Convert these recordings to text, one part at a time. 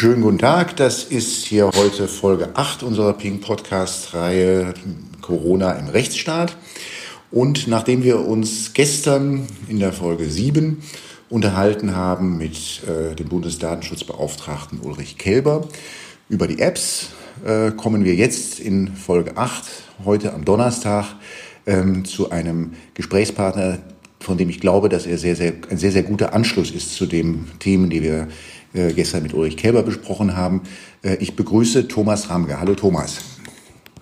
Schönen guten Tag, das ist hier heute Folge 8 unserer Ping Podcast-Reihe Corona im Rechtsstaat. Und nachdem wir uns gestern in der Folge 7 unterhalten haben mit äh, dem Bundesdatenschutzbeauftragten Ulrich Kelber über die Apps, äh, kommen wir jetzt in Folge 8, heute am Donnerstag, ähm, zu einem Gesprächspartner, von dem ich glaube, dass er sehr, sehr, ein sehr, sehr guter Anschluss ist zu den Themen, die wir äh, gestern mit Ulrich Kälber besprochen haben. Äh, ich begrüße Thomas Ramge. Hallo Thomas.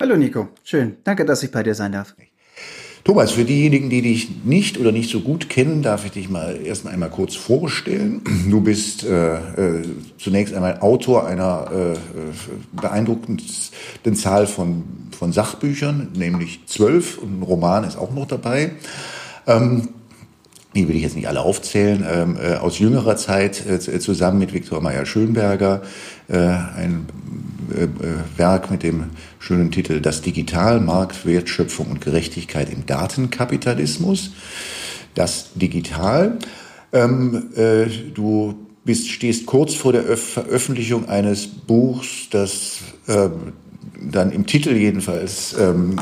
Hallo Nico, schön. Danke, dass ich bei dir sein darf. Thomas, für diejenigen, die dich nicht oder nicht so gut kennen, darf ich dich mal erst einmal kurz vorstellen. Du bist äh, äh, zunächst einmal Autor einer äh, beeindruckenden Zahl von, von Sachbüchern, nämlich zwölf und ein Roman ist auch noch dabei. Ähm, die will ich jetzt nicht alle aufzählen, ähm, äh, aus jüngerer Zeit äh, zusammen mit Viktor Meyer-Schönberger äh, ein äh, äh, Werk mit dem schönen Titel Das Digital, Markt, Wertschöpfung und Gerechtigkeit im Datenkapitalismus. Das Digital. Ähm, äh, du bist, stehst kurz vor der Öf Veröffentlichung eines Buchs, das ähm, dann im Titel jedenfalls ähm,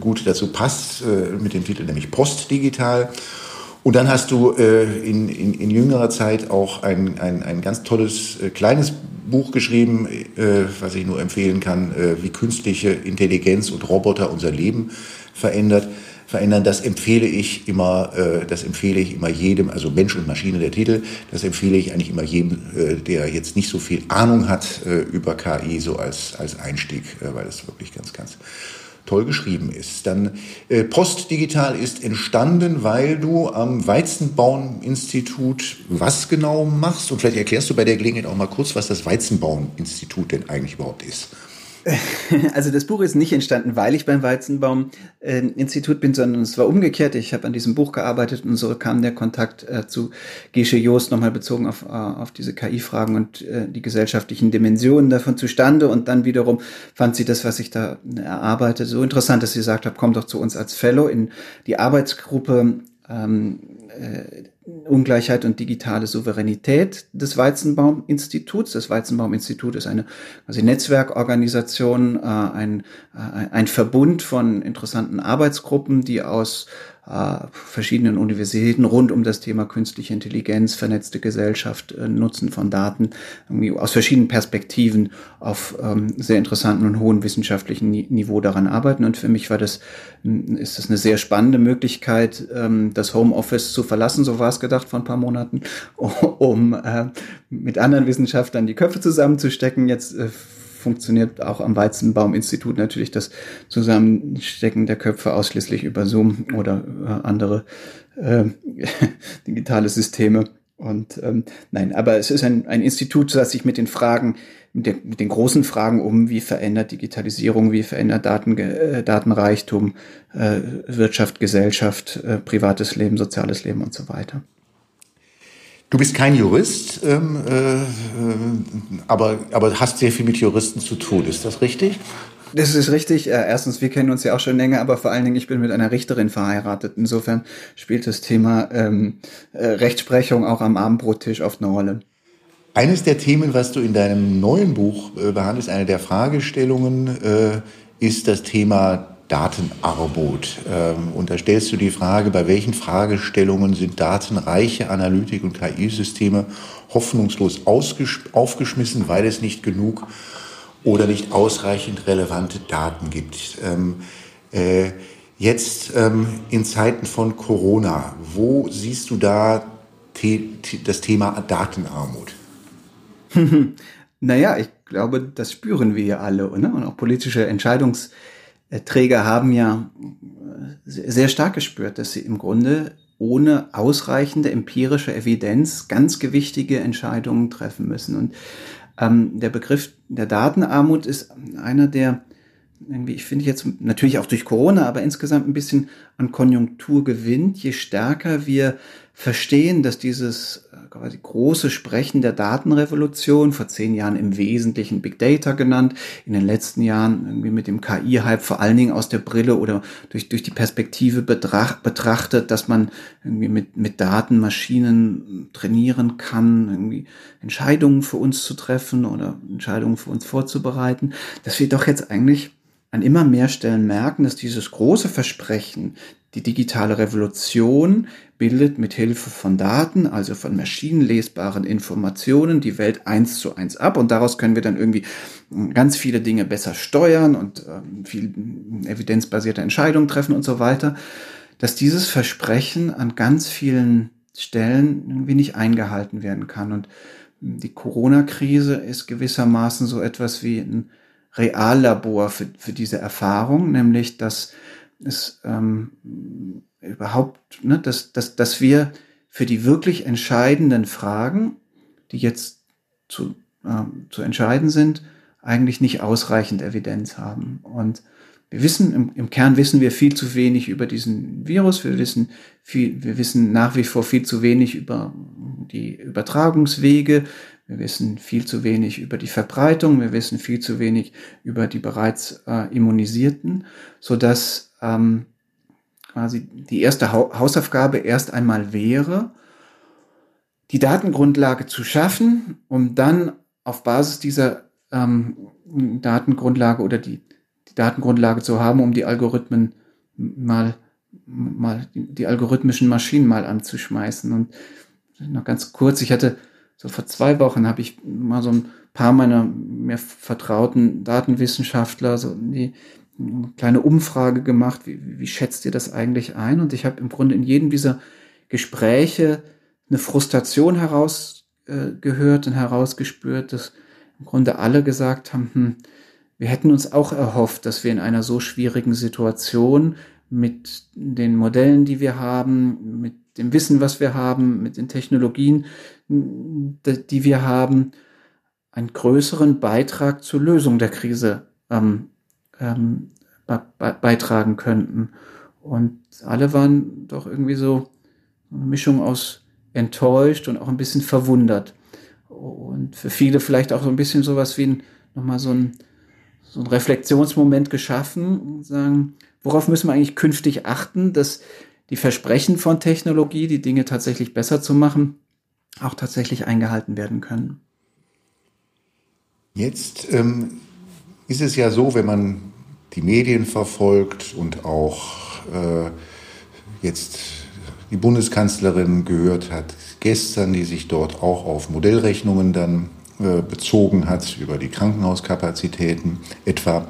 gut dazu passt, mit dem Titel nämlich Postdigital. Und dann hast du äh, in, in, in jüngerer Zeit auch ein, ein, ein ganz tolles äh, kleines Buch geschrieben, äh, was ich nur empfehlen kann, äh, wie künstliche Intelligenz und Roboter unser Leben verändert, verändern. Das empfehle ich immer, äh, das empfehle ich immer jedem, also Mensch und Maschine der Titel, das empfehle ich eigentlich immer jedem, äh, der jetzt nicht so viel Ahnung hat äh, über KI, so als, als Einstieg, äh, weil das wirklich ganz, ganz toll geschrieben ist. Dann äh, Postdigital ist entstanden, weil du am Weizenbaum-Institut was genau machst. Und vielleicht erklärst du bei der Gelegenheit auch mal kurz, was das Weizenbaum-Institut denn eigentlich überhaupt ist. Also das Buch ist nicht entstanden, weil ich beim Weizenbaum-Institut bin, sondern es war umgekehrt. Ich habe an diesem Buch gearbeitet und so kam der Kontakt äh, zu Gesche Joost nochmal bezogen auf, äh, auf diese KI-Fragen und äh, die gesellschaftlichen Dimensionen davon zustande. Und dann wiederum fand sie das, was ich da erarbeite, so interessant, dass sie gesagt hat, komm doch zu uns als Fellow in die Arbeitsgruppe ähm, äh, Ungleichheit und digitale Souveränität des Weizenbaum-Instituts. Das Weizenbaum-Institut ist eine quasi Netzwerkorganisation, äh, ein, äh, ein Verbund von interessanten Arbeitsgruppen, die aus äh, verschiedenen Universitäten rund um das Thema künstliche Intelligenz, vernetzte Gesellschaft, äh, Nutzen von Daten, irgendwie aus verschiedenen Perspektiven auf ähm, sehr interessanten und hohen wissenschaftlichen Niveau daran arbeiten. Und für mich war das, ist das eine sehr spannende Möglichkeit, ähm, das Homeoffice zu verlassen, so war es gedacht vor ein paar Monaten, um äh, mit anderen Wissenschaftlern die Köpfe zusammenzustecken. Jetzt äh, funktioniert auch am Weizenbaum-Institut natürlich das Zusammenstecken der Köpfe ausschließlich über Zoom oder äh, andere äh, digitale Systeme. Und ähm, nein, aber es ist ein, ein Institut, das sich mit den Fragen, mit den, mit den großen Fragen um, wie verändert Digitalisierung, wie verändert Daten, äh, Datenreichtum, äh, Wirtschaft, Gesellschaft, äh, privates Leben, soziales Leben und so weiter. Du bist kein Jurist, ähm, äh, aber, aber hast sehr viel mit Juristen zu tun. Ist das richtig? Das ist richtig. Äh, erstens, wir kennen uns ja auch schon länger, aber vor allen Dingen, ich bin mit einer Richterin verheiratet. Insofern spielt das Thema ähm, äh, Rechtsprechung auch am Abendbrottisch oft eine Rolle. Eines der Themen, was du in deinem neuen Buch äh, behandelst, eine der Fragestellungen, äh, ist das Thema Datenarmut. Ähm, und da stellst du die Frage, bei welchen Fragestellungen sind datenreiche Analytik- und KI-Systeme hoffnungslos aufgeschmissen, weil es nicht genug oder nicht ausreichend relevante Daten gibt. Ähm, äh, jetzt ähm, in Zeiten von Corona, wo siehst du da das Thema Datenarmut? naja, ich glaube, das spüren wir ja alle. Ne? Und auch politische Entscheidungs- Träger haben ja äh, sehr stark gespürt, dass sie im Grunde ohne ausreichende empirische Evidenz ganz gewichtige Entscheidungen treffen müssen. Und ähm, der Begriff der Datenarmut ist einer, der irgendwie, ich finde jetzt natürlich auch durch Corona, aber insgesamt ein bisschen an Konjunktur gewinnt, je stärker wir verstehen, dass dieses äh, quasi große Sprechen der Datenrevolution, vor zehn Jahren im Wesentlichen Big Data genannt, in den letzten Jahren irgendwie mit dem KI-Hype vor allen Dingen aus der Brille oder durch, durch die Perspektive betracht, betrachtet, dass man irgendwie mit, mit Daten Maschinen trainieren kann, irgendwie Entscheidungen für uns zu treffen oder Entscheidungen für uns vorzubereiten, dass wir doch jetzt eigentlich an immer mehr Stellen merken, dass dieses große Versprechen, die digitale Revolution bildet mit Hilfe von Daten, also von maschinenlesbaren Informationen, die Welt eins zu eins ab. Und daraus können wir dann irgendwie ganz viele Dinge besser steuern und äh, viel evidenzbasierte Entscheidungen treffen und so weiter, dass dieses Versprechen an ganz vielen Stellen irgendwie nicht eingehalten werden kann. Und die Corona-Krise ist gewissermaßen so etwas wie ein Reallabor für, für diese Erfahrung, nämlich dass es ähm, überhaupt, ne, dass, dass, dass wir für die wirklich entscheidenden Fragen, die jetzt zu, ähm, zu entscheiden sind, eigentlich nicht ausreichend Evidenz haben. Und wir wissen, im, im Kern wissen wir viel zu wenig über diesen Virus. Wir wissen viel, wir wissen nach wie vor viel zu wenig über die Übertragungswege. Wir wissen viel zu wenig über die Verbreitung. Wir wissen viel zu wenig über die bereits äh, Immunisierten, so dass ähm, quasi die erste ha Hausaufgabe erst einmal wäre, die Datengrundlage zu schaffen, um dann auf Basis dieser ähm, Datengrundlage oder die die Datengrundlage zu haben, um die Algorithmen mal, mal die, algorithmischen Maschinen mal anzuschmeißen. Und noch ganz kurz, ich hatte so vor zwei Wochen habe ich mal so ein paar meiner mehr vertrauten Datenwissenschaftler so die eine kleine Umfrage gemacht, wie, wie schätzt ihr das eigentlich ein? Und ich habe im Grunde in jedem dieser Gespräche eine Frustration herausgehört äh, und herausgespürt, dass im Grunde alle gesagt haben, hm, wir hätten uns auch erhofft, dass wir in einer so schwierigen Situation mit den Modellen, die wir haben, mit dem Wissen, was wir haben, mit den Technologien, die wir haben, einen größeren Beitrag zur Lösung der Krise ähm, ähm, be beitragen könnten. Und alle waren doch irgendwie so eine Mischung aus enttäuscht und auch ein bisschen verwundert. Und für viele vielleicht auch so ein bisschen sowas wie nochmal so ein so ein Reflexionsmoment geschaffen und sagen, worauf müssen wir eigentlich künftig achten, dass die Versprechen von Technologie, die Dinge tatsächlich besser zu machen, auch tatsächlich eingehalten werden können. Jetzt ähm, ist es ja so, wenn man die Medien verfolgt und auch äh, jetzt die Bundeskanzlerin gehört hat, gestern, die sich dort auch auf Modellrechnungen dann äh, bezogen hat, über die Krankenhauskapazitäten etwa.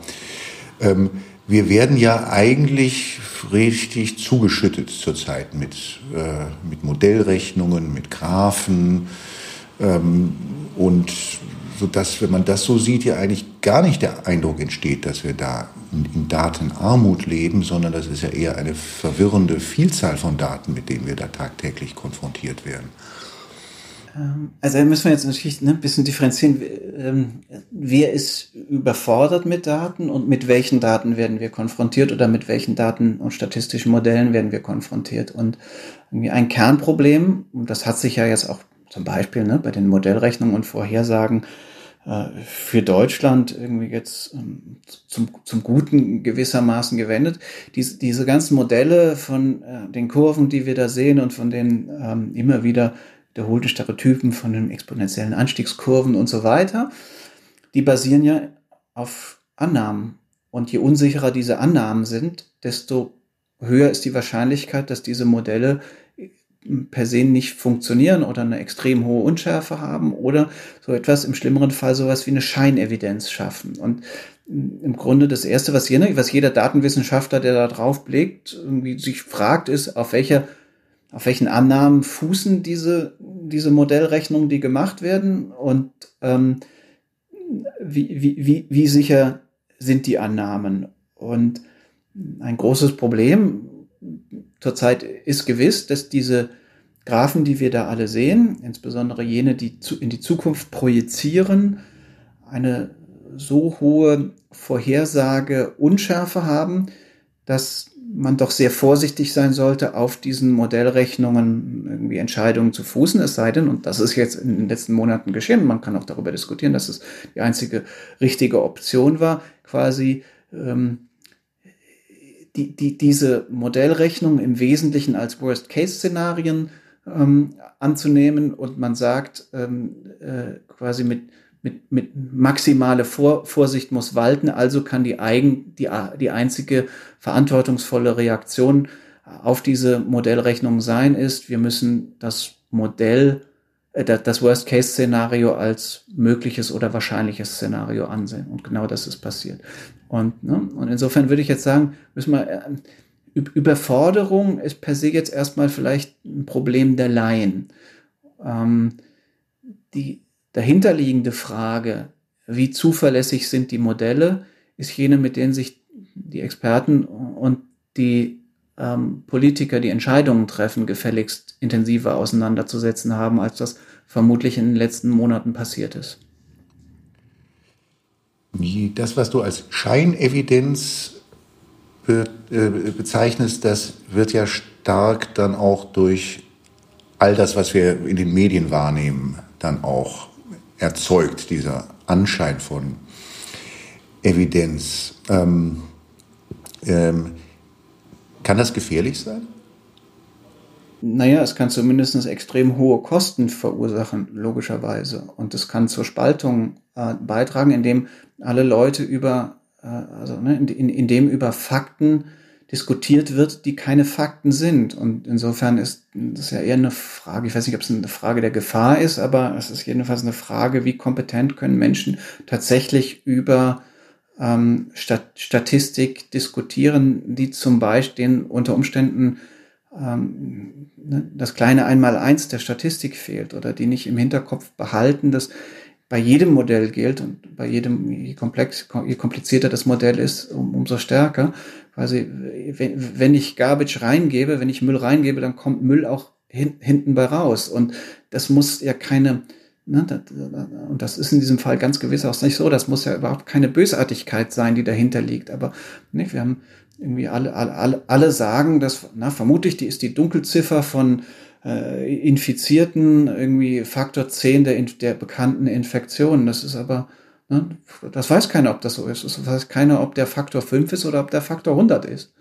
Ähm, wir werden ja eigentlich richtig zugeschüttet zurzeit mit, äh, mit Modellrechnungen, mit Graphen ähm, und so dass, wenn man das so sieht, ja eigentlich gar nicht der Eindruck entsteht, dass wir da in, in Datenarmut leben, sondern das ist ja eher eine verwirrende Vielzahl von Daten, mit denen wir da tagtäglich konfrontiert werden. Ähm, also müssen wir jetzt natürlich ne, ein bisschen differenzieren. Ähm, wer ist überfordert mit Daten und mit welchen Daten werden wir konfrontiert oder mit welchen Daten und statistischen Modellen werden wir konfrontiert? Und ein Kernproblem, und das hat sich ja jetzt auch zum Beispiel ne, bei den Modellrechnungen und Vorhersagen äh, für Deutschland irgendwie jetzt ähm, zum, zum Guten gewissermaßen gewendet. Diese, diese ganzen Modelle von äh, den Kurven, die wir da sehen und von denen ähm, immer wieder wiederholten Stereotypen von den exponentiellen Anstiegskurven und so weiter, die basieren ja auf Annahmen. Und je unsicherer diese Annahmen sind, desto höher ist die Wahrscheinlichkeit, dass diese Modelle per se nicht funktionieren oder eine extrem hohe Unschärfe haben oder so etwas im schlimmeren Fall sowas wie eine Scheinevidenz schaffen. Und im Grunde das erste, was jeder, was jeder Datenwissenschaftler, der da drauf blickt, irgendwie sich fragt, ist, auf welcher auf welchen Annahmen fußen diese, diese Modellrechnungen, die gemacht werden und ähm, wie, wie, wie, wie sicher sind die Annahmen. Und ein großes Problem zurzeit ist gewiss, dass diese Graphen, die wir da alle sehen, insbesondere jene, die in die Zukunft projizieren, eine so hohe Vorhersage Unschärfe haben, dass man doch sehr vorsichtig sein sollte, auf diesen Modellrechnungen irgendwie Entscheidungen zu fußen, es sei denn, und das ist jetzt in den letzten Monaten geschehen, man kann auch darüber diskutieren, dass es die einzige richtige Option war, quasi ähm, die, die, diese Modellrechnung im Wesentlichen als Worst-Case-Szenarien ähm, anzunehmen und man sagt ähm, äh, quasi mit mit, mit maximale Vor Vorsicht muss walten, also kann die, eigen, die, die einzige verantwortungsvolle Reaktion auf diese Modellrechnung sein, ist, wir müssen das Modell, äh, das Worst-Case-Szenario als mögliches oder wahrscheinliches Szenario ansehen. Und genau das ist passiert. Und, ne, und insofern würde ich jetzt sagen, müssen wir, äh, Überforderung ist per se jetzt erstmal vielleicht ein Problem der Laien. Ähm, die, dahinterliegende Frage, wie zuverlässig sind die Modelle, ist jene, mit denen sich die Experten und die ähm, Politiker, die Entscheidungen treffen, gefälligst intensiver auseinanderzusetzen haben, als das vermutlich in den letzten Monaten passiert ist. Das, was du als Scheinevidenz be äh, bezeichnest, das wird ja stark dann auch durch all das, was wir in den Medien wahrnehmen, dann auch erzeugt, dieser Anschein von Evidenz. Ähm, ähm, kann das gefährlich sein? Naja, es kann zumindest extrem hohe Kosten verursachen, logischerweise. Und es kann zur Spaltung äh, beitragen, indem alle Leute über, äh, also ne, in, in, indem über Fakten diskutiert wird, die keine Fakten sind. Und insofern ist das ja eher eine Frage, ich weiß nicht, ob es eine Frage der Gefahr ist, aber es ist jedenfalls eine Frage, wie kompetent können Menschen tatsächlich über ähm, Stat Statistik diskutieren, die zum Beispiel unter Umständen ähm, ne, das kleine Einmaleins der Statistik fehlt oder die nicht im Hinterkopf behalten, dass bei jedem Modell gilt und bei jedem, je, komplex, je komplizierter das Modell ist, um, umso stärker, quasi, wenn, wenn ich Garbage reingebe, wenn ich Müll reingebe, dann kommt Müll auch hin, hinten bei raus. Und das muss ja keine, ne, und das ist in diesem Fall ganz gewiss auch nicht so, das muss ja überhaupt keine Bösartigkeit sein, die dahinter liegt. Aber ne, wir haben irgendwie alle, alle, alle sagen, dass, na, vermutlich die ist die Dunkelziffer von äh, Infizierten irgendwie Faktor 10 der, der bekannten Infektionen. Das ist aber Ne? Das weiß keiner, ob das so ist. Das weiß keiner, ob der Faktor 5 ist oder ob der Faktor 100 ist.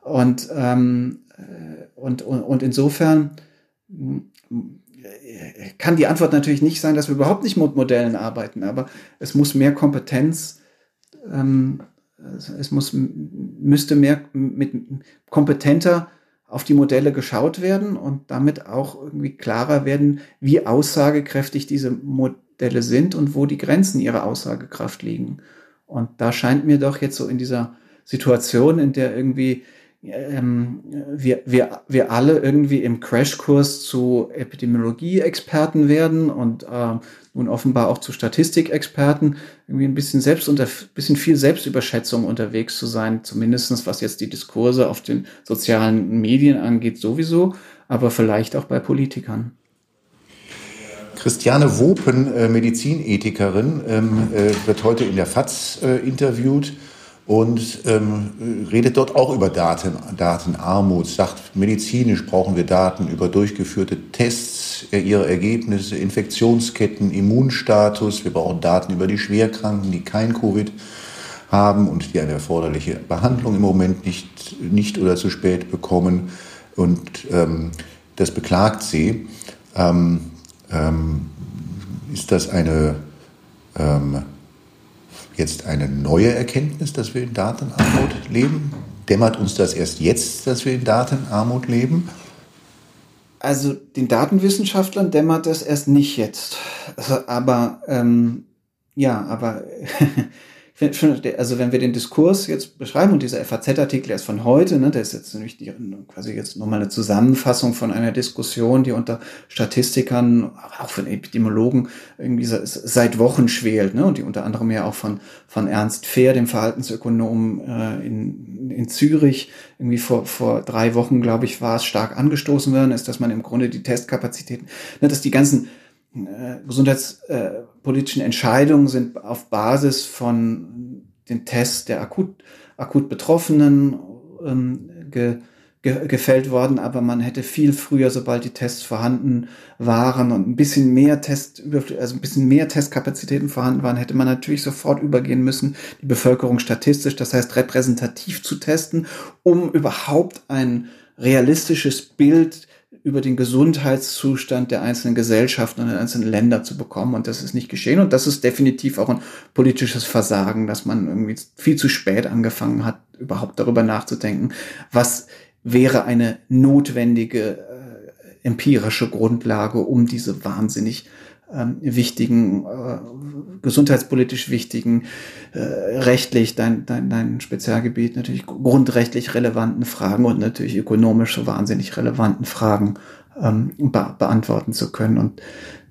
Und, ähm, äh, und, und, und insofern äh, kann die Antwort natürlich nicht sein, dass wir überhaupt nicht mit Modellen arbeiten, aber es muss mehr Kompetenz, ähm, es muss, müsste mehr mit kompetenter auf die Modelle geschaut werden und damit auch irgendwie klarer werden, wie aussagekräftig diese Modelle sind und wo die Grenzen ihrer Aussagekraft liegen. Und da scheint mir doch jetzt so in dieser Situation, in der irgendwie ähm, wir, wir, wir alle irgendwie im Crashkurs zu Epidemiologie-Experten werden und äh, nun offenbar auch zu Statistikexperten, irgendwie ein bisschen selbst unter, bisschen viel Selbstüberschätzung unterwegs zu sein, zumindestens was jetzt die Diskurse auf den sozialen Medien angeht, sowieso, aber vielleicht auch bei Politikern. Christiane Wopen, äh, Medizinethikerin, ähm, äh, wird heute in der FAZ äh, interviewt und ähm, redet dort auch über Daten, Datenarmut, sagt, medizinisch brauchen wir Daten über durchgeführte Tests, äh, ihre Ergebnisse, Infektionsketten, Immunstatus, wir brauchen Daten über die Schwerkranken, die kein Covid haben und die eine erforderliche Behandlung im Moment nicht, nicht oder zu spät bekommen. Und ähm, das beklagt sie. Ähm, ähm, ist das eine ähm, jetzt eine neue Erkenntnis, dass wir in Datenarmut leben? Dämmert uns das erst jetzt, dass wir in Datenarmut leben? Also den Datenwissenschaftlern dämmert das erst nicht jetzt. Also, aber ähm, ja, aber also wenn wir den Diskurs jetzt beschreiben und dieser FAZ-Artikel ist von heute, ne, der ist jetzt nämlich die, quasi jetzt nochmal eine Zusammenfassung von einer Diskussion, die unter Statistikern, auch von Epidemiologen irgendwie seit Wochen schwelt, ne, und die unter anderem ja auch von, von Ernst Fehr, dem Verhaltensökonom äh, in, in Zürich, irgendwie vor, vor drei Wochen, glaube ich, war es stark angestoßen worden, ist, dass man im Grunde die Testkapazitäten, ne, dass die ganzen äh, gesundheitspolitischen Entscheidungen sind auf Basis von den Tests der akut, akut Betroffenen ähm, ge, ge, gefällt worden, aber man hätte viel früher, sobald die Tests vorhanden waren und ein bisschen mehr Test, also ein bisschen mehr Testkapazitäten vorhanden waren, hätte man natürlich sofort übergehen müssen, die Bevölkerung statistisch, das heißt repräsentativ zu testen, um überhaupt ein realistisches Bild über den Gesundheitszustand der einzelnen Gesellschaften und der einzelnen Länder zu bekommen. Und das ist nicht geschehen. Und das ist definitiv auch ein politisches Versagen, dass man irgendwie viel zu spät angefangen hat, überhaupt darüber nachzudenken, was wäre eine notwendige äh, empirische Grundlage, um diese wahnsinnig ähm, wichtigen, äh, gesundheitspolitisch wichtigen, äh, rechtlich, dein, dein, dein Spezialgebiet, natürlich grundrechtlich relevanten Fragen und natürlich ökonomisch so wahnsinnig relevanten Fragen ähm, be beantworten zu können. Und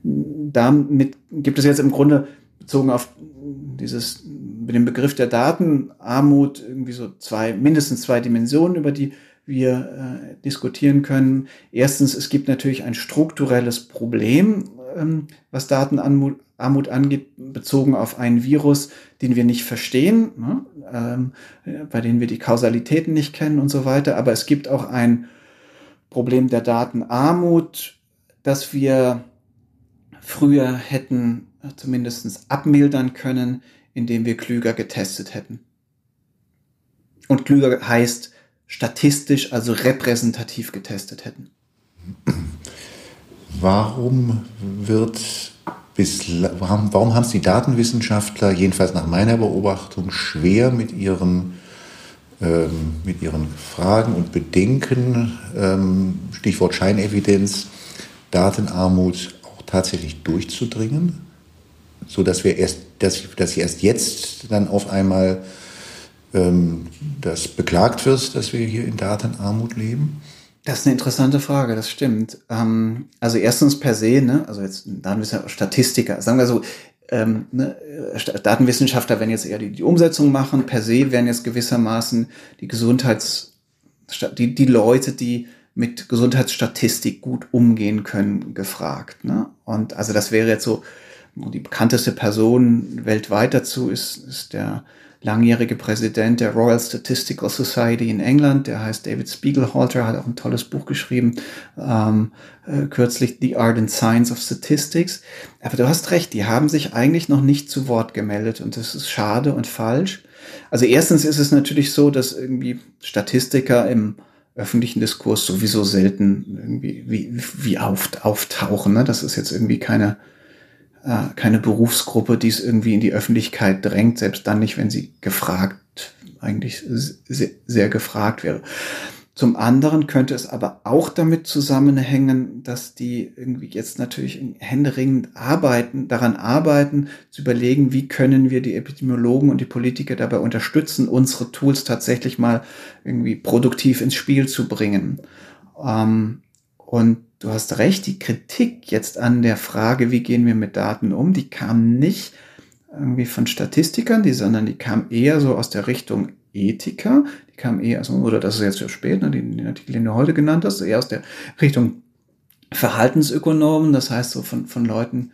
damit gibt es jetzt im Grunde bezogen auf dieses, mit dem Begriff der Datenarmut irgendwie so zwei, mindestens zwei Dimensionen, über die wir äh, diskutieren können. Erstens, es gibt natürlich ein strukturelles Problem, ähm, was Datenarmut angeht, bezogen auf einen Virus, den wir nicht verstehen, ne? ähm, bei dem wir die Kausalitäten nicht kennen und so weiter. Aber es gibt auch ein Problem der Datenarmut, das wir früher hätten äh, zumindest abmildern können, indem wir klüger getestet hätten. Und klüger heißt statistisch, also repräsentativ getestet hätten. Warum wird bislang, warum, haben es die Datenwissenschaftler, jedenfalls nach meiner Beobachtung, schwer mit ihren, ähm, mit ihren Fragen und Bedenken, ähm, Stichwort Scheinevidenz, Datenarmut auch tatsächlich durchzudringen, sodass wir erst, dass, dass sie erst jetzt dann auf einmal ähm, das beklagt wird, dass wir hier in Datenarmut leben? Das ist eine interessante Frage, das stimmt. Ähm, also erstens per se, ne, also jetzt Datenwissenschaftler, Statistiker, sagen wir so, ähm, ne, Datenwissenschaftler werden jetzt eher die, die Umsetzung machen, per se werden jetzt gewissermaßen die Gesundheits, die, die Leute, die mit Gesundheitsstatistik gut umgehen können, gefragt. Ne? Und also das wäre jetzt so, die bekannteste Person weltweit dazu ist, ist der langjährige Präsident der Royal Statistical Society in England, der heißt David Spiegelhalter, hat auch ein tolles Buch geschrieben, ähm, äh, kürzlich The Art and Science of Statistics. Aber du hast recht, die haben sich eigentlich noch nicht zu Wort gemeldet und das ist schade und falsch. Also erstens ist es natürlich so, dass irgendwie Statistiker im öffentlichen Diskurs sowieso selten irgendwie wie, wie auft, auftauchen. Ne? Das ist jetzt irgendwie keine äh, keine Berufsgruppe, die es irgendwie in die Öffentlichkeit drängt, selbst dann nicht, wenn sie gefragt, eigentlich sehr, sehr gefragt wäre. Zum anderen könnte es aber auch damit zusammenhängen, dass die irgendwie jetzt natürlich händeringend arbeiten, daran arbeiten, zu überlegen, wie können wir die Epidemiologen und die Politiker dabei unterstützen, unsere Tools tatsächlich mal irgendwie produktiv ins Spiel zu bringen. Ähm, und du hast recht, die Kritik jetzt an der Frage, wie gehen wir mit Daten um, die kam nicht irgendwie von Statistikern, die, sondern die kam eher so aus der Richtung Ethiker, die kam eher, also, oder das ist jetzt zu spät, ne, den, den Artikel, den du heute genannt hast, eher aus der Richtung Verhaltensökonomen, das heißt so von, von Leuten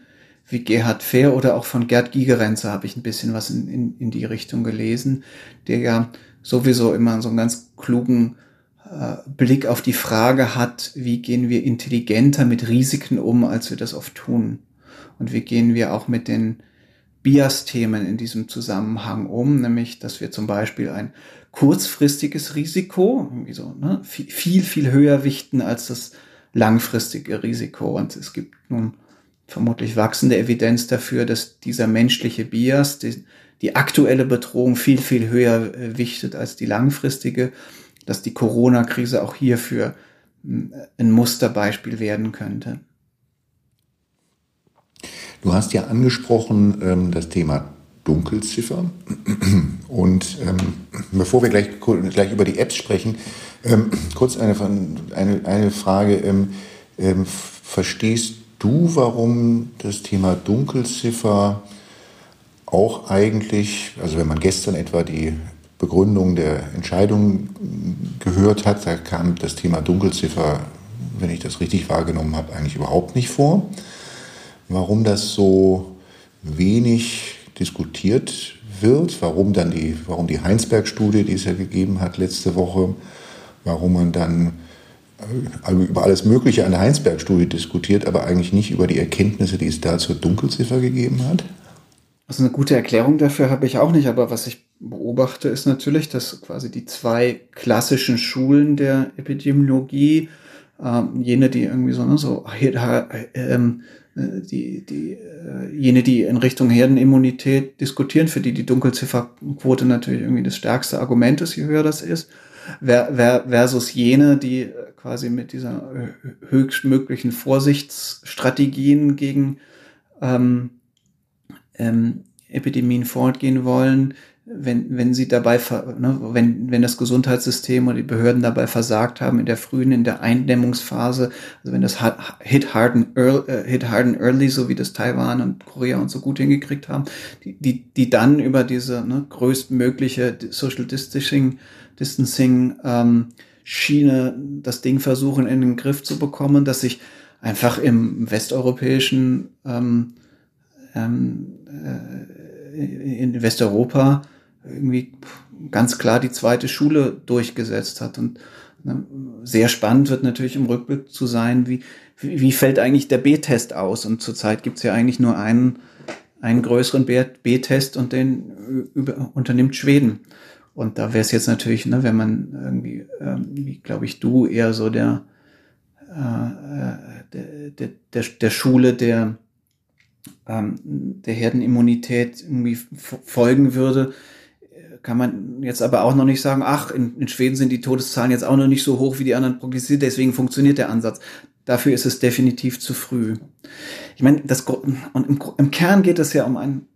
wie Gerhard Fehr oder auch von Gerd Gigerenzer habe ich ein bisschen was in, in, in die Richtung gelesen, der ja sowieso immer so einen ganz klugen Blick auf die Frage hat, wie gehen wir intelligenter mit Risiken um, als wir das oft tun. Und wie gehen wir auch mit den Bias-Themen in diesem Zusammenhang um, nämlich, dass wir zum Beispiel ein kurzfristiges Risiko, irgendwie so, ne, viel, viel höher wichten als das langfristige Risiko. Und es gibt nun vermutlich wachsende Evidenz dafür, dass dieser menschliche Bias die, die aktuelle Bedrohung viel, viel höher äh, wichtet als die langfristige dass die Corona-Krise auch hierfür hm, ein Musterbeispiel werden könnte. Du hast ja angesprochen ähm, das Thema Dunkelziffer. Und ähm, bevor wir gleich, gleich über die Apps sprechen, ähm, kurz eine, eine, eine Frage. Ähm, ähm, verstehst du, warum das Thema Dunkelziffer auch eigentlich, also wenn man gestern etwa die Begründung der Entscheidung gehört hat, da kam das Thema Dunkelziffer, wenn ich das richtig wahrgenommen habe, eigentlich überhaupt nicht vor. Warum das so wenig diskutiert wird, warum dann die, warum die Heinsberg-Studie, die es ja gegeben hat letzte Woche, warum man dann also über alles Mögliche an der Heinsberg-Studie diskutiert, aber eigentlich nicht über die Erkenntnisse, die es da zur Dunkelziffer gegeben hat? Also eine gute Erklärung dafür habe ich auch nicht, aber was ich beobachte, ist natürlich, dass quasi die zwei klassischen Schulen der Epidemiologie, ähm, jene, die irgendwie so, ne, so ähm, die, die, äh, jene, die in Richtung Herdenimmunität diskutieren, für die die Dunkelzifferquote natürlich irgendwie das stärkste Argument ist, je höher das ist, versus jene, die quasi mit dieser höchstmöglichen Vorsichtsstrategien gegen ähm, ähm, Epidemien fortgehen wollen, wenn, wenn sie dabei, ne, wenn, wenn das Gesundheitssystem oder die Behörden dabei versagt haben in der frühen, in der Eindämmungsphase, also wenn das hit hard and early, äh, hit hard and early so wie das Taiwan und Korea und so gut hingekriegt haben, die, die, die dann über diese ne, größtmögliche Social Distancing Distancing ähm, Schiene das Ding versuchen in den Griff zu bekommen, dass sich einfach im westeuropäischen ähm, ähm, äh, in Westeuropa irgendwie ganz klar die zweite Schule durchgesetzt hat. Und ne, sehr spannend wird natürlich im Rückblick zu sein, wie, wie, wie fällt eigentlich der B-Test aus? Und zurzeit gibt es ja eigentlich nur einen, einen größeren B-Test und den über, unternimmt Schweden. Und da wäre es jetzt natürlich, ne, wenn man irgendwie, ähm, wie glaube ich, du eher so der, äh, äh, der, der, der, der Schule der, ähm, der Herdenimmunität irgendwie folgen würde, kann man jetzt aber auch noch nicht sagen, ach, in, in Schweden sind die Todeszahlen jetzt auch noch nicht so hoch wie die anderen prognostiziert, deswegen funktioniert der Ansatz. Dafür ist es definitiv zu früh. Ich meine, das, und im, im Kern geht es ja um ein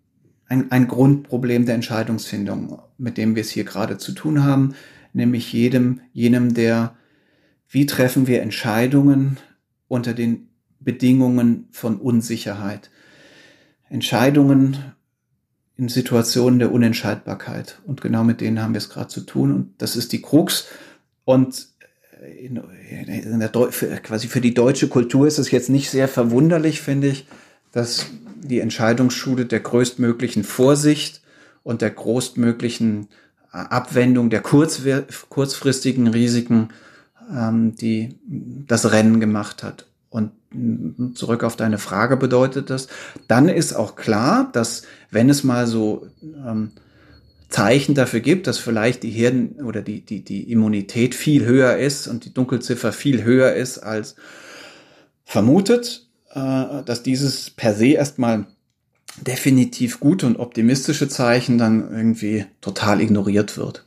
ein, ein Grundproblem der Entscheidungsfindung, mit dem wir es hier gerade zu tun haben, nämlich jedem, jenem, der, wie treffen wir Entscheidungen unter den Bedingungen von Unsicherheit. Entscheidungen in Situationen der Unentscheidbarkeit. Und genau mit denen haben wir es gerade zu tun. Und das ist die Krux. Und in, in der, für, quasi für die deutsche Kultur ist es jetzt nicht sehr verwunderlich, finde ich, dass die Entscheidungsschule der größtmöglichen Vorsicht und der größtmöglichen äh, Abwendung der kurzfristigen Risiken, ähm, die das Rennen gemacht hat. Und zurück auf deine Frage bedeutet das, dann ist auch klar, dass wenn es mal so ähm, Zeichen dafür gibt, dass vielleicht die Herden oder die, die, die Immunität viel höher ist und die Dunkelziffer viel höher ist als vermutet, äh, dass dieses per se erstmal definitiv gute und optimistische Zeichen dann irgendwie total ignoriert wird.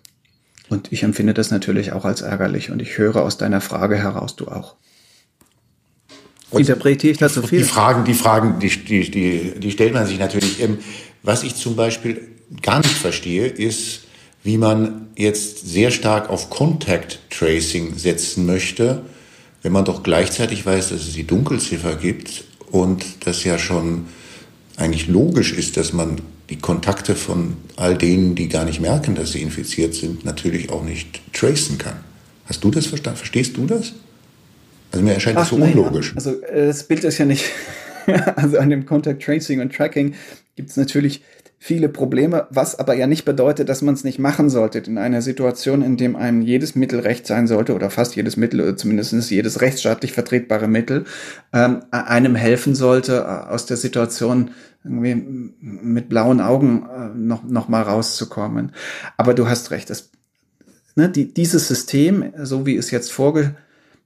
Und ich empfinde das natürlich auch als ärgerlich und ich höre aus deiner Frage heraus, du auch. Interpretiere ich das so viel? Die Fragen, die Fragen, die, die, die, die stellt man sich natürlich. Was ich zum Beispiel gar nicht verstehe, ist, wie man jetzt sehr stark auf Contact Tracing setzen möchte, wenn man doch gleichzeitig weiß, dass es die Dunkelziffer gibt und das ja schon eigentlich logisch ist, dass man die Kontakte von all denen, die gar nicht merken, dass sie infiziert sind, natürlich auch nicht tracen kann. Hast du das verstanden? Verstehst du das? Also mir erscheint Ach, das so unlogisch. Ja. Also äh, das Bild ist ja nicht, also an dem Contact Tracing und Tracking gibt es natürlich viele Probleme, was aber ja nicht bedeutet, dass man es nicht machen sollte. In einer Situation, in dem einem jedes Mittel recht sein sollte oder fast jedes Mittel oder zumindest jedes rechtsstaatlich vertretbare Mittel ähm, einem helfen sollte, äh, aus der Situation irgendwie mit blauen Augen äh, noch, noch mal rauszukommen. Aber du hast recht, das, ne, die, dieses System, so wie es jetzt vorge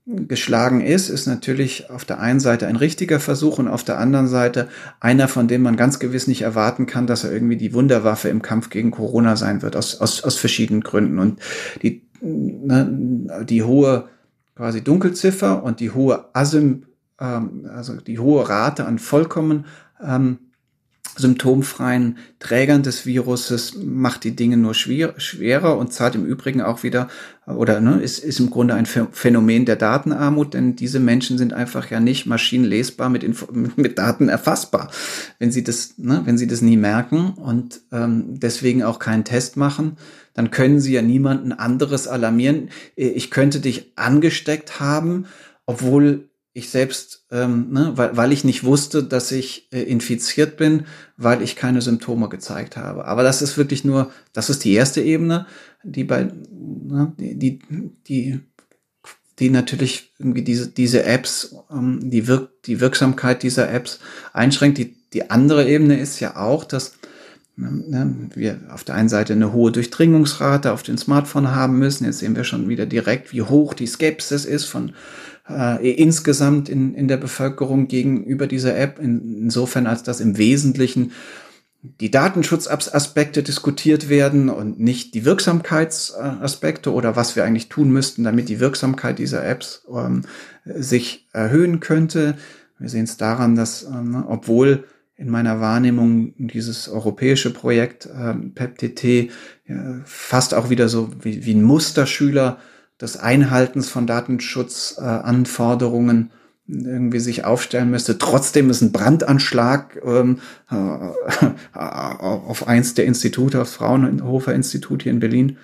geschlagen ist, ist natürlich auf der einen Seite ein richtiger Versuch und auf der anderen Seite einer, von dem man ganz gewiss nicht erwarten kann, dass er irgendwie die Wunderwaffe im Kampf gegen Corona sein wird, aus, aus, aus verschiedenen Gründen. Und die, ne, die hohe quasi Dunkelziffer und die hohe Asym, ähm, also die hohe Rate an vollkommen ähm, symptomfreien Trägern des Viruses macht die Dinge nur schwer, schwerer und zahlt im Übrigen auch wieder oder ne, ist, ist im Grunde ein Phänomen der Datenarmut, denn diese Menschen sind einfach ja nicht maschinenlesbar mit, Info mit Daten erfassbar, wenn sie das, ne, wenn sie das nie merken und ähm, deswegen auch keinen Test machen, dann können sie ja niemanden anderes alarmieren. Ich könnte dich angesteckt haben, obwohl ich selbst, ähm, ne, weil, weil ich nicht wusste, dass ich äh, infiziert bin, weil ich keine Symptome gezeigt habe. Aber das ist wirklich nur, das ist die erste Ebene, die bei, ne, die, die, die natürlich irgendwie diese, diese Apps, ähm, die, Wirk die Wirksamkeit dieser Apps einschränkt. Die, die andere Ebene ist ja auch, dass ne, wir auf der einen Seite eine hohe Durchdringungsrate auf den Smartphone haben müssen. Jetzt sehen wir schon wieder direkt, wie hoch die Skepsis ist von äh, insgesamt in, in der Bevölkerung gegenüber dieser App. In, insofern, als das im Wesentlichen die Datenschutzaspekte diskutiert werden und nicht die Wirksamkeitsaspekte oder was wir eigentlich tun müssten, damit die Wirksamkeit dieser Apps ähm, sich erhöhen könnte. Wir sehen es daran, dass ähm, obwohl in meiner Wahrnehmung dieses europäische Projekt äh, PEPTT äh, fast auch wieder so wie, wie ein Musterschüler des Einhaltens von Datenschutzanforderungen äh, irgendwie sich aufstellen müsste. Trotzdem ist ein Brandanschlag ähm, äh, auf eins der Institute, aufs Fraunhofer Institut hier in Berlin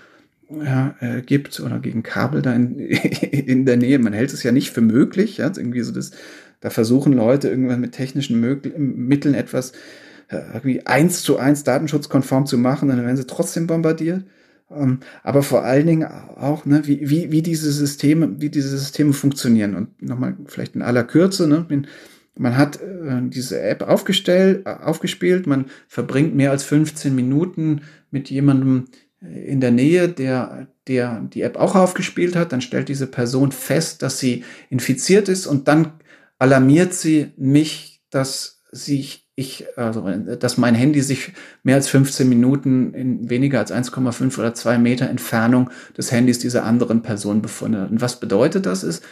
ja, äh, gibt oder gegen Kabel da in, in der Nähe. Man hält es ja nicht für möglich. Ja, irgendwie so das da versuchen Leute irgendwann mit technischen Mitteln etwas äh, irgendwie eins zu eins datenschutzkonform zu machen, dann werden sie trotzdem bombardiert. Ähm, aber vor allen Dingen auch, ne, wie, wie, wie diese Systeme, wie diese Systeme funktionieren. Und nochmal vielleicht in aller Kürze, ne, man hat äh, diese App aufgestellt, äh, aufgespielt, man verbringt mehr als 15 Minuten mit jemandem in der Nähe, der, der die App auch aufgespielt hat, dann stellt diese Person fest, dass sie infiziert ist. Und dann alarmiert sie mich, dass sich ich, also, dass mein Handy sich mehr als 15 Minuten in weniger als 1,5 oder 2 Meter Entfernung des Handys dieser anderen Person befunden hat. Und was bedeutet das ist,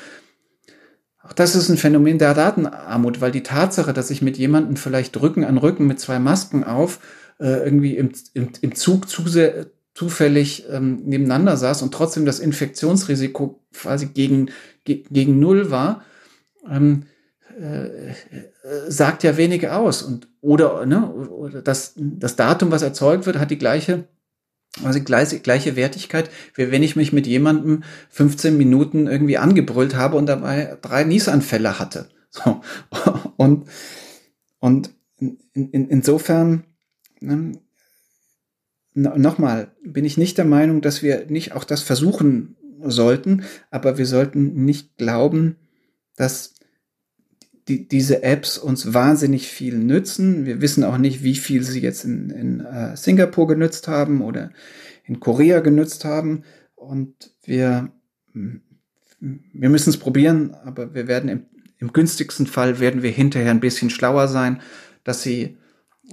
auch das ist ein Phänomen der Datenarmut, weil die Tatsache, dass ich mit jemandem vielleicht Rücken an Rücken mit zwei Masken auf äh, irgendwie im, im, im Zug zu sehr, zufällig ähm, nebeneinander saß und trotzdem das Infektionsrisiko quasi gegen, ge, gegen Null war, ähm, äh, sagt ja wenig aus. Und, oder, ne, oder das, das Datum, was erzeugt wird, hat die gleiche, also gleiche, gleiche Wertigkeit, wie wenn ich mich mit jemandem 15 Minuten irgendwie angebrüllt habe und dabei drei Niesanfälle hatte. So. Und, und in, in, insofern, ne, nochmal, bin ich nicht der Meinung, dass wir nicht auch das versuchen sollten, aber wir sollten nicht glauben, dass die, diese Apps uns wahnsinnig viel nützen. Wir wissen auch nicht, wie viel sie jetzt in, in äh, Singapur genützt haben oder in Korea genützt haben. Und wir, wir müssen es probieren, aber wir werden im, im günstigsten Fall werden wir hinterher ein bisschen schlauer sein, dass sie,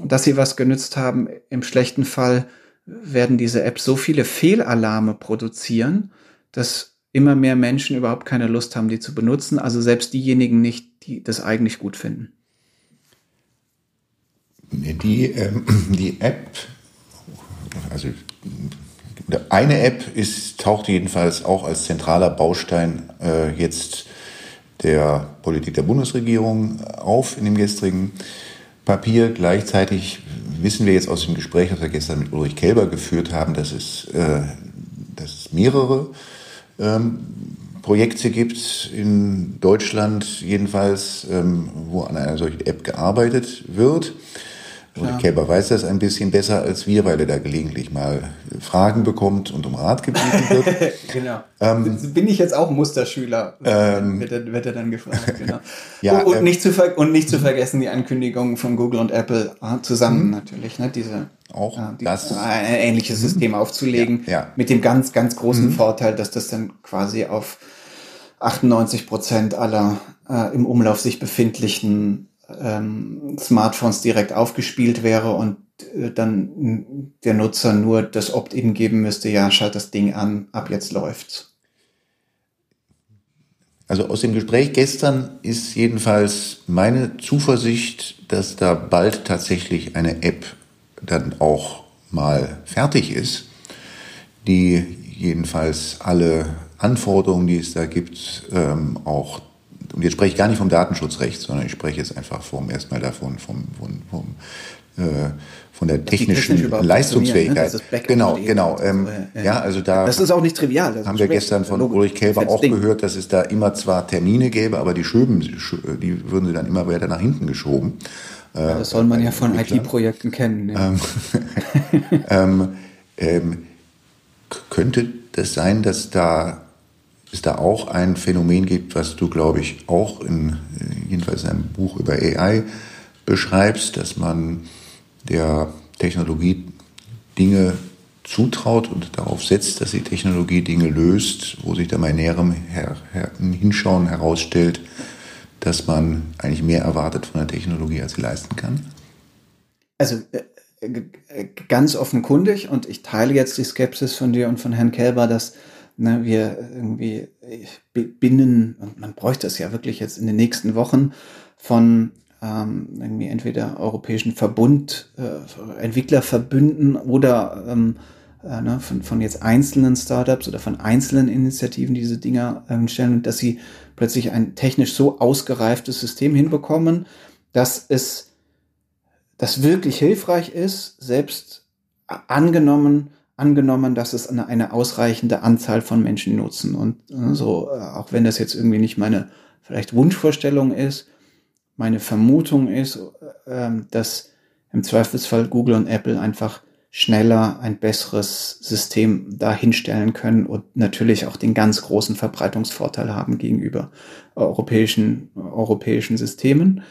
dass sie was genützt haben. Im schlechten Fall werden diese Apps so viele Fehlalarme produzieren, dass immer mehr Menschen überhaupt keine Lust haben, die zu benutzen. Also selbst diejenigen nicht, die das eigentlich gut finden. Die, ähm, die App, also eine App ist, taucht jedenfalls auch als zentraler Baustein äh, jetzt der Politik der Bundesregierung auf in dem gestrigen Papier. Gleichzeitig wissen wir jetzt aus dem Gespräch, das wir gestern mit Ulrich Kelber geführt haben, dass es, äh, dass es mehrere ähm, Projekte gibt in Deutschland jedenfalls, ähm, wo an einer solchen App gearbeitet wird. Und Kälber weiß das ein bisschen besser als wir, weil er da gelegentlich mal Fragen bekommt und um Rat gebeten wird. genau. Ähm, Bin ich jetzt auch Musterschüler? Ähm, wird, er, wird er dann gefragt, genau. ja, und, und, ähm, nicht zu und nicht zu vergessen die Ankündigungen von Google und Apple ah, zusammen mhm. natürlich, ne? Diese auch ja, die, das ein ähnliches System aufzulegen, ja, ja. mit dem ganz, ganz großen mhm. Vorteil, dass das dann quasi auf 98 Prozent aller äh, im Umlauf sich befindlichen ähm, Smartphones direkt aufgespielt wäre und äh, dann der Nutzer nur das Opt-in geben müsste, ja, schalt das Ding an, ab jetzt läuft's. Also aus dem Gespräch gestern ist jedenfalls meine Zuversicht, dass da bald tatsächlich eine App dann auch mal fertig ist, die jedenfalls alle Anforderungen, die es da gibt, ähm, auch und jetzt spreche ich gar nicht vom Datenschutzrecht, sondern ich spreche jetzt einfach vom erstmal davon, vom, vom, vom äh, von der technischen Leistungsfähigkeit. Ne? Genau, genau. Ähm, ja, ja, also da. Das ist auch nicht trivial. Haben wir gestern von Ulrich Kälber auch Ding. gehört, dass es da immer zwar Termine gäbe, aber die schöben, die würden sie dann immer weiter nach hinten geschoben. Ja, das soll man ja von IT-Projekten kennen. Ja. Ähm, ähm, ähm, könnte das sein, dass da es da auch ein Phänomen gibt, was du, glaube ich, auch in, jedenfalls in einem Buch über AI beschreibst, dass man der Technologie Dinge zutraut und darauf setzt, dass die Technologie Dinge löst, wo sich dann bei näherem her, her, Hinschauen herausstellt, dass man eigentlich mehr erwartet von der Technologie, als sie leisten kann? Also äh, äh, ganz offenkundig und ich teile jetzt die Skepsis von dir und von Herrn Kelber, dass ne, wir irgendwie binnen, und man bräuchte es ja wirklich jetzt in den nächsten Wochen, von ähm, irgendwie entweder Europäischen Verbund, äh, Entwicklerverbünden oder ähm, äh, ne, von, von jetzt einzelnen Startups oder von einzelnen Initiativen diese Dinger ähm, stellen dass sie plötzlich ein technisch so ausgereiftes System hinbekommen, dass es das wirklich hilfreich ist, selbst angenommen, angenommen, dass es eine, eine ausreichende Anzahl von Menschen nutzen. Und äh, so, äh, auch wenn das jetzt irgendwie nicht meine vielleicht Wunschvorstellung ist, meine Vermutung ist, äh, dass im Zweifelsfall Google und Apple einfach schneller ein besseres System dahinstellen können und natürlich auch den ganz großen Verbreitungsvorteil haben gegenüber europäischen, europäischen Systemen.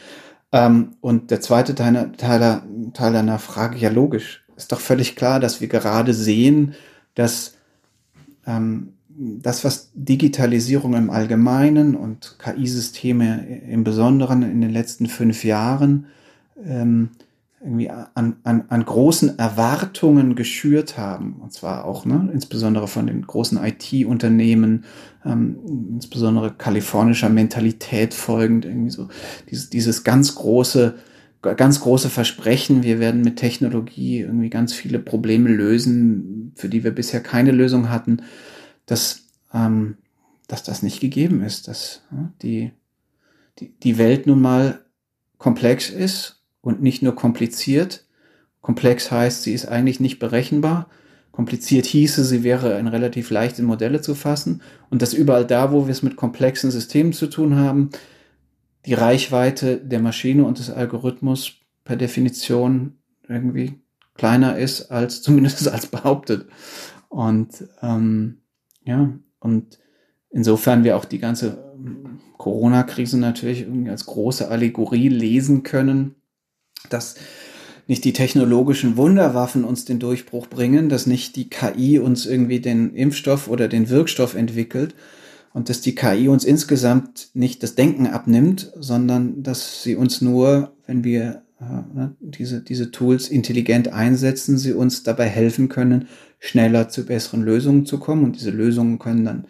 Ähm, und der zweite Teil, Teil, Teil deiner Frage, ja logisch, ist doch völlig klar, dass wir gerade sehen, dass ähm, das, was Digitalisierung im Allgemeinen und KI-Systeme im Besonderen in den letzten fünf Jahren ähm, irgendwie an, an, an großen Erwartungen geschürt haben. Und zwar auch ne, insbesondere von den großen IT-Unternehmen, ähm, insbesondere kalifornischer Mentalität folgend, irgendwie so dieses, dieses ganz große, ganz große Versprechen, wir werden mit Technologie irgendwie ganz viele Probleme lösen, für die wir bisher keine Lösung hatten, dass, ähm, dass das nicht gegeben ist, dass ja, die, die, die Welt nun mal komplex ist und nicht nur kompliziert. Komplex heißt, sie ist eigentlich nicht berechenbar. Kompliziert hieße, sie wäre in relativ leichte Modelle zu fassen und dass überall da, wo wir es mit komplexen Systemen zu tun haben, die Reichweite der Maschine und des Algorithmus per Definition irgendwie kleiner ist als zumindest als behauptet. Und ähm, ja, und insofern wir auch die ganze Corona-Krise natürlich irgendwie als große Allegorie lesen können dass nicht die technologischen Wunderwaffen uns den Durchbruch bringen, dass nicht die KI uns irgendwie den Impfstoff oder den Wirkstoff entwickelt und dass die KI uns insgesamt nicht das Denken abnimmt, sondern dass sie uns nur, wenn wir äh, diese, diese Tools intelligent einsetzen, sie uns dabei helfen können, schneller zu besseren Lösungen zu kommen. Und diese Lösungen können dann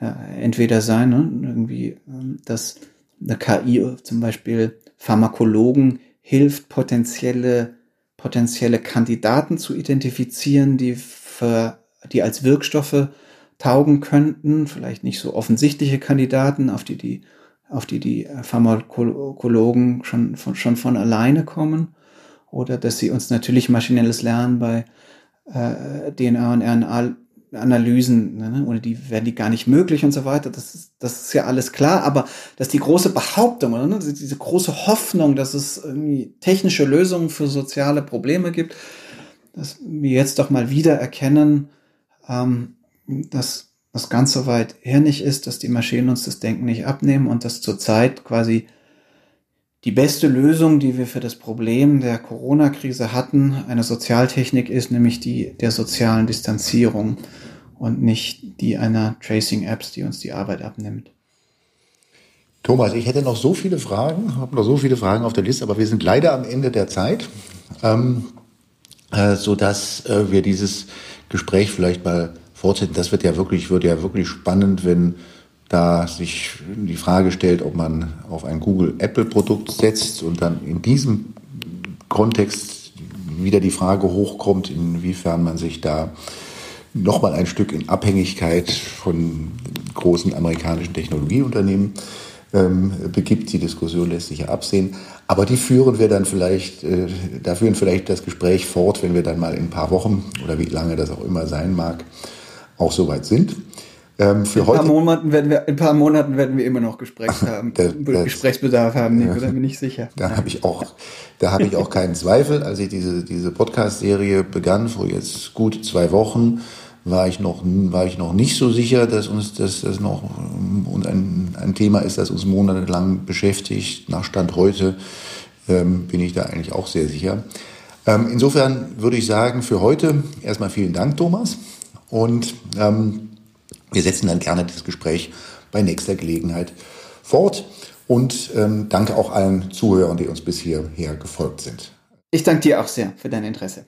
äh, entweder sein, ne, irgendwie, äh, dass eine KI zum Beispiel Pharmakologen hilft, potenzielle, potenzielle Kandidaten zu identifizieren, die, für, die als Wirkstoffe taugen könnten, vielleicht nicht so offensichtliche Kandidaten, auf die die, auf die, die Pharmakologen schon von, schon von alleine kommen, oder dass sie uns natürlich maschinelles Lernen bei äh, DNA und RNA Analysen, ne, oder die werden die gar nicht möglich und so weiter. Das ist, das ist ja alles klar, aber dass die große Behauptung, oder, ne, diese große Hoffnung, dass es irgendwie technische Lösungen für soziale Probleme gibt, dass wir jetzt doch mal wieder erkennen, ähm, dass das ganz so weit herrlich ist, dass die Maschinen uns das Denken nicht abnehmen und dass zurzeit quasi die beste Lösung, die wir für das Problem der Corona-Krise hatten, eine Sozialtechnik ist, nämlich die der sozialen Distanzierung und nicht die einer Tracing-Apps, die uns die Arbeit abnimmt. Thomas, ich hätte noch so viele Fragen, habe noch so viele Fragen auf der Liste, aber wir sind leider am Ende der Zeit, ähm, äh, so dass äh, wir dieses Gespräch vielleicht mal fortsetzen. Das wird ja wirklich, wird ja wirklich spannend, wenn da sich die Frage stellt, ob man auf ein Google-Apple-Produkt setzt und dann in diesem Kontext wieder die Frage hochkommt, inwiefern man sich da nochmal ein Stück in Abhängigkeit von großen amerikanischen Technologieunternehmen ähm, begibt. Die Diskussion lässt sich ja absehen. Aber die führen wir dann vielleicht, äh, da führen vielleicht das Gespräch fort, wenn wir dann mal in ein paar Wochen oder wie lange das auch immer sein mag, auch soweit sind. Ähm, für in, heute, paar Monaten werden wir, in ein paar Monaten werden wir immer noch Gesprächs haben, das, das, Gesprächsbedarf haben, Nico, da bin ich sicher. Da habe ich auch, da habe ich auch keinen Zweifel. Als ich diese, diese Podcast-Serie begann, vor jetzt gut zwei Wochen, war ich noch, war ich noch nicht so sicher, dass uns das, das noch und ein, ein Thema ist, das uns monatelang beschäftigt. Nach Stand heute ähm, bin ich da eigentlich auch sehr sicher. Ähm, insofern würde ich sagen, für heute erstmal vielen Dank, Thomas. Und ähm, wir setzen dann gerne das Gespräch bei nächster Gelegenheit fort. Und ähm, danke auch allen Zuhörern, die uns bis hierher gefolgt sind. Ich danke dir auch sehr für dein Interesse.